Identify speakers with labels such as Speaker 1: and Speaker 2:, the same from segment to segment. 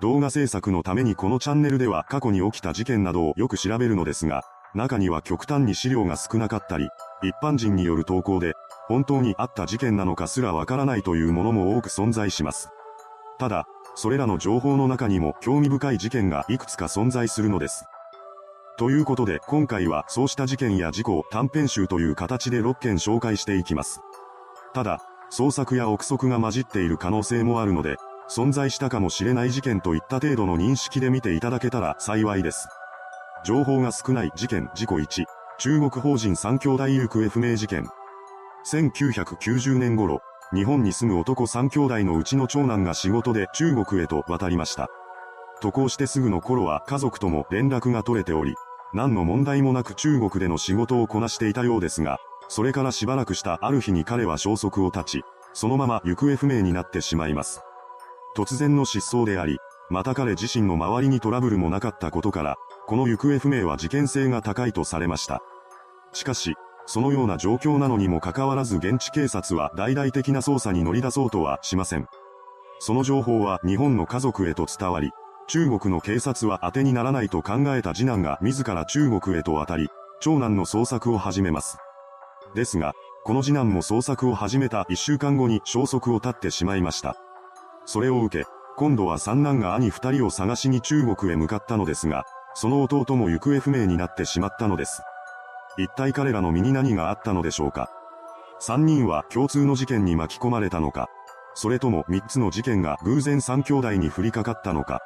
Speaker 1: 動画制作のためにこのチャンネルでは過去に起きた事件などをよく調べるのですが、中には極端に資料が少なかったり、一般人による投稿で、本当にあった事件なのかすらわからないというものも多く存在します。ただ、それらの情報の中にも興味深い事件がいくつか存在するのです。ということで今回はそうした事件や事故を短編集という形で6件紹介していきます。ただ、創作や憶測が混じっている可能性もあるので、存在したかもしれない事件といった程度の認識で見ていただけたら幸いです。情報が少ない事件事故1、中国法人三兄弟行方不明事件。1990年頃、日本に住む男三兄弟のうちの長男が仕事で中国へと渡りました。渡航してすぐの頃は家族とも連絡が取れており、何の問題もなく中国での仕事をこなしていたようですが、それからしばらくしたある日に彼は消息を絶ち、そのまま行方不明になってしまいます。突然の失踪であり、また彼自身の周りにトラブルもなかったことから、この行方不明は事件性が高いとされました。しかし、そのような状況なのにもかかわらず現地警察は大々的な捜査に乗り出そうとはしません。その情報は日本の家族へと伝わり、中国の警察は当てにならないと考えた次男が自ら中国へと渡り、長男の捜索を始めます。ですが、この次男も捜索を始めた1週間後に消息を絶ってしまいました。それを受け、今度は三男が兄二人を探しに中国へ向かったのですが、その弟も行方不明になってしまったのです。一体彼らの身に何があったのでしょうか三人は共通の事件に巻き込まれたのかそれとも三つの事件が偶然三兄弟に降りかかったのか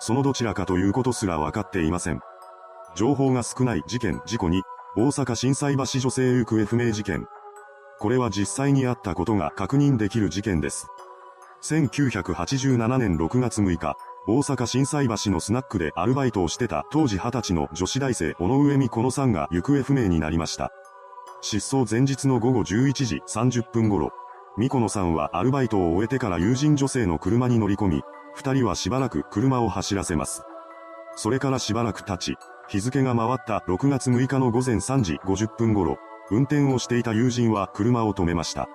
Speaker 1: そのどちらかということすら分かっていません。情報が少ない事件事故に、大阪震災橋女性行方不明事件。これは実際にあったことが確認できる事件です。1987年6月6日、大阪震災橋のスナックでアルバイトをしてた当時20歳の女子大生小野上美子のさんが行方不明になりました。失踪前日の午後11時30分頃、美子野さんはアルバイトを終えてから友人女性の車に乗り込み、二人はしばらく車を走らせます。それからしばらく経ち、日付が回った6月6日の午前3時50分頃、運転をしていた友人は車を止めました。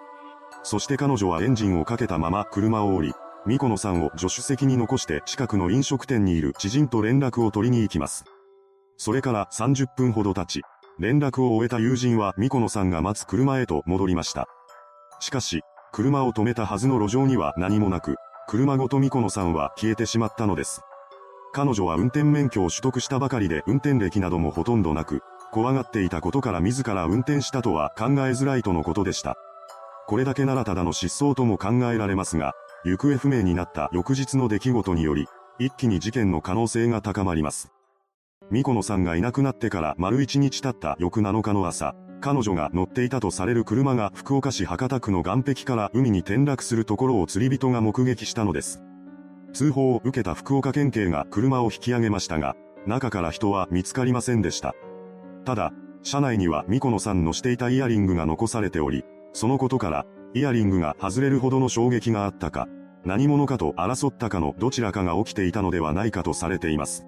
Speaker 1: そして彼女はエンジンをかけたまま車を降り、ミコノさんを助手席に残して近くの飲食店にいる知人と連絡を取りに行きます。それから30分ほど経ち、連絡を終えた友人はミコノさんが待つ車へと戻りました。しかし、車を止めたはずの路上には何もなく、車ごとミコノさんは消えてしまったのです。彼女は運転免許を取得したばかりで運転歴などもほとんどなく、怖がっていたことから自ら運転したとは考えづらいとのことでした。これだけならただの失踪とも考えられますが、行方不明になった翌日の出来事により、一気に事件の可能性が高まります。ミコノさんがいなくなってから丸一日経った翌7日の朝、彼女が乗っていたとされる車が福岡市博多区の岸壁から海に転落するところを釣り人が目撃したのです。通報を受けた福岡県警が車を引き上げましたが、中から人は見つかりませんでした。ただ、車内にはミコノさんのしていたイヤリングが残されており、そのことから、イヤリングが外れるほどの衝撃があったか、何者かと争ったかのどちらかが起きていたのではないかとされています。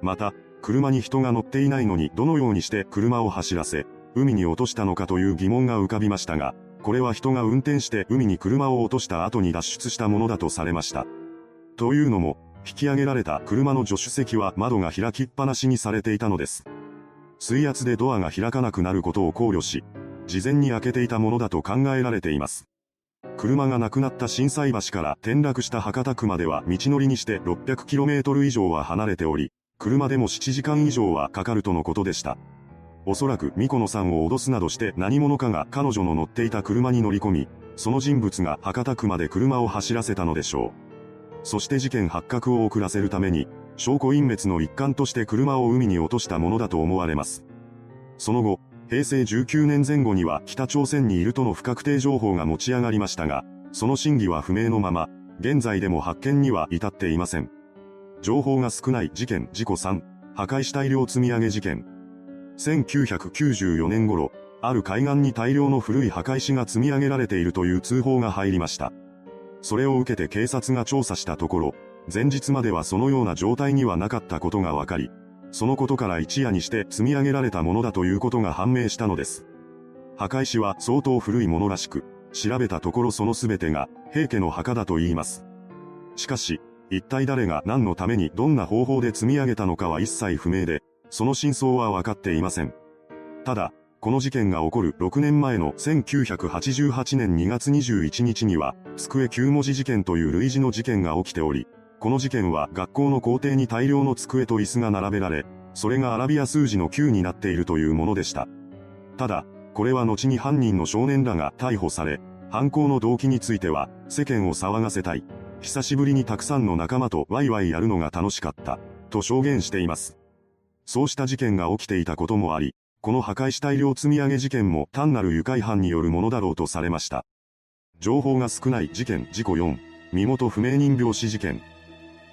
Speaker 1: また、車に人が乗っていないのにどのようにして車を走らせ、海に落としたのかという疑問が浮かびましたが、これは人が運転して海に車を落とした後に脱出したものだとされました。というのも、引き上げられた車の助手席は窓が開きっぱなしにされていたのです。水圧でドアが開かなくなることを考慮し、事前に開けていたものだと考えられています。車がなくなった震災橋から転落した博多区までは道のりにして 600km 以上は離れており、車でも7時間以上はかかるとのことでした。おそらくミコノさんを脅すなどして何者かが彼女の乗っていた車に乗り込み、その人物が博多区まで車を走らせたのでしょう。そして事件発覚を遅らせるために、証拠隠滅の一環として車を海に落としたものだと思われます。その後、平成19年前後には北朝鮮にいるとの不確定情報が持ち上がりましたが、その真偽は不明のまま、現在でも発見には至っていません。情報が少ない事件事故3、破壊し大量積み上げ事件。1994年頃、ある海岸に大量の古い墓石が積み上げられているという通報が入りました。それを受けて警察が調査したところ、前日まではそのような状態にはなかったことが分かり、そのことから一夜にして積み上げられたものだということが判明したのです。墓石は相当古いものらしく、調べたところその全てが平家の墓だと言います。しかし、一体誰が何のためにどんな方法で積み上げたのかは一切不明で、その真相は分かっていません。ただ、この事件が起こる6年前の1988年2月21日には、机9文字事件という類似の事件が起きており、この事件は学校の校庭に大量の机と椅子が並べられ、それがアラビア数字の9になっているというものでした。ただ、これは後に犯人の少年らが逮捕され、犯行の動機については、世間を騒がせたい。久しぶりにたくさんの仲間とワイワイやるのが楽しかった。と証言しています。そうした事件が起きていたこともあり、この破壊死大量積み上げ事件も単なる愉快犯によるものだろうとされました。情報が少ない事件事故4、身元不明人病死事件。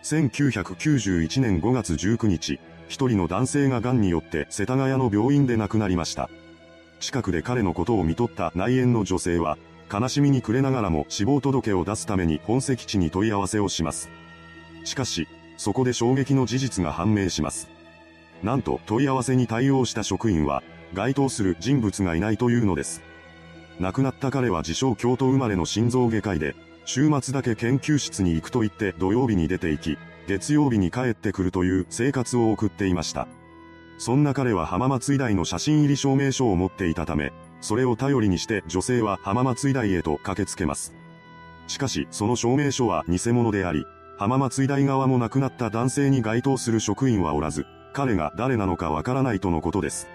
Speaker 1: 1991年5月19日、一人の男性が癌によって世田谷の病院で亡くなりました。近くで彼のことを見とった内縁の女性は、悲しみに暮れながらも死亡届を出すために本籍地に問い合わせをします。しかし、そこで衝撃の事実が判明します。なんと問い合わせに対応した職員は、該当する人物がいないというのです。亡くなった彼は自称京都生まれの心臓外科医で、週末だけ研究室に行くと言って土曜日に出て行き、月曜日に帰ってくるという生活を送っていました。そんな彼は浜松医大の写真入り証明書を持っていたため、それを頼りにして女性は浜松医大へと駆けつけます。しかし、その証明書は偽物であり、浜松医大側も亡くなった男性に該当する職員はおらず、彼が誰なのかわからないとのことです。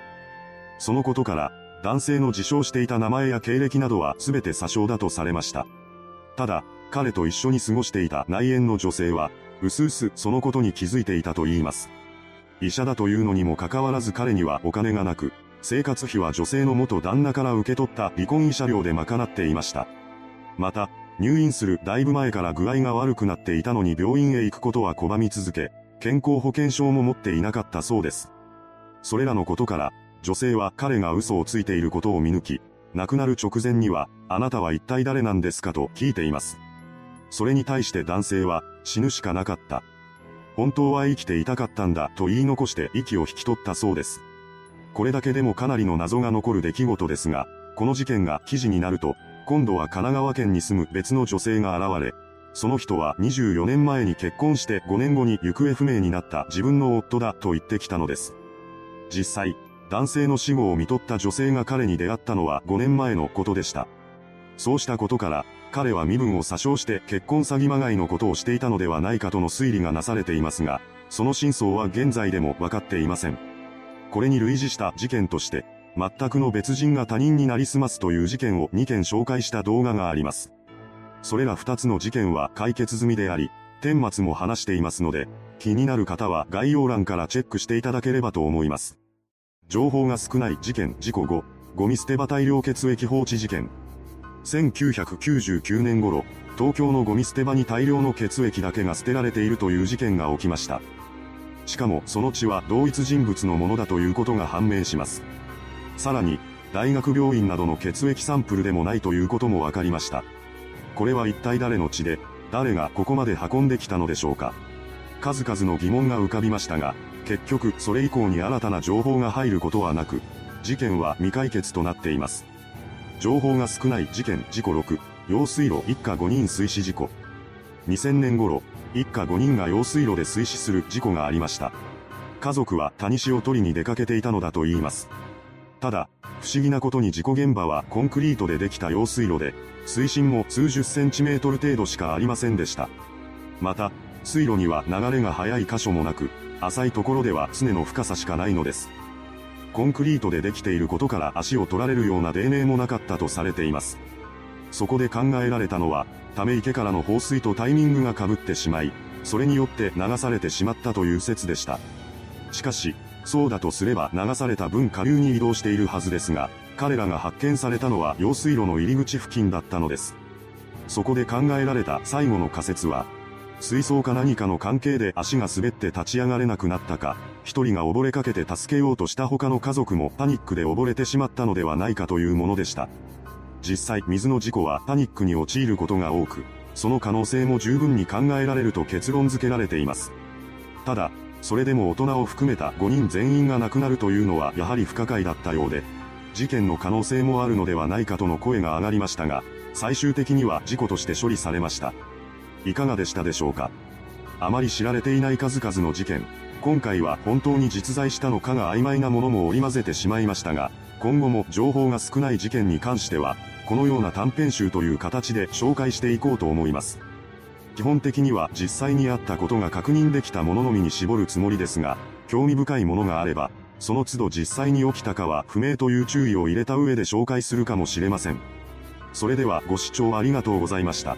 Speaker 1: そのことから、男性の自称していた名前や経歴などは全て詐称だとされました。ただ、彼と一緒に過ごしていた内縁の女性は、うすうすそのことに気づいていたと言います。医者だというのにもかかわらず彼にはお金がなく、生活費は女性の元旦那から受け取った離婚医者料で賄っていました。また、入院するだいぶ前から具合が悪くなっていたのに病院へ行くことは拒み続け、健康保険証も持っていなかったそうです。それらのことから、女性は彼が嘘をついていることを見抜き、亡くなる直前には、あなたは一体誰なんですかと聞いています。それに対して男性は、死ぬしかなかった。本当は生きていたかったんだと言い残して息を引き取ったそうです。これだけでもかなりの謎が残る出来事ですが、この事件が記事になると、今度は神奈川県に住む別の女性が現れ、その人は24年前に結婚して5年後に行方不明になった自分の夫だと言ってきたのです。実際、男性の死後を見とった女性が彼に出会ったのは5年前のことでした。そうしたことから、彼は身分を詐称して結婚詐欺まがいのことをしていたのではないかとの推理がなされていますが、その真相は現在でも分かっていません。これに類似した事件として、全くの別人が他人になりすますという事件を2件紹介した動画があります。それら2つの事件は解決済みであり、顛末も話していますので、気になる方は概要欄からチェックしていただければと思います。情報が少ない事件事故後、ゴミ捨て場大量血液放置事件。1999年頃、東京のゴミ捨て場に大量の血液だけが捨てられているという事件が起きました。しかもその血は同一人物のものだということが判明します。さらに、大学病院などの血液サンプルでもないということも分かりました。これは一体誰の血で、誰がここまで運んできたのでしょうか。数々の疑問が浮かびましたが、結局それ以降に新たな情報が入ることはなく、事件は未解決となっています。情報が少ない事件事故6、用水路一家5人水死事故。2000年頃、一家5人が用水路で水死する事故がありました。家族は谷氏を取りに出かけていたのだと言います。ただ、不思議なことに事故現場はコンクリートでできた用水路で、水深も数十センチメートル程度しかありませんでした。また、水路には流れが速い箇所もなく、浅いところでは常の深さしかないのです。コンクリートでできていることから足を取られるような泥名もなかったとされています。そこで考えられたのは、ため池からの放水とタイミングが被ってしまい、それによって流されてしまったという説でした。しかし、そうだとすれば流された分下流に移動しているはずですが、彼らが発見されたのは用水路の入り口付近だったのです。そこで考えられた最後の仮説は、水槽か何かの関係で足が滑って立ち上がれなくなったか、一人が溺れかけて助けようとした他の家族もパニックで溺れてしまったのではないかというものでした。実際水の事故はパニックに陥ることが多く、その可能性も十分に考えられると結論付けられています。ただ、それでも大人を含めた5人全員が亡くなるというのはやはり不可解だったようで、事件の可能性もあるのではないかとの声が上がりましたが、最終的には事故として処理されました。いかがでしたでしょうか？あまり知られていない数々の事件、今回は本当に実在したのかが曖昧なものも織り交ぜてしまいましたが、今後も情報が少ない事件に関しては、このような短編集という形で紹介していこうと思います。基本的には実際にあったことが確認できたもののみに絞るつもりですが、興味深いものがあれば、その都度実際に起きたかは不明という注意を入れた上で紹介するかもしれません。それではご視聴ありがとうございました。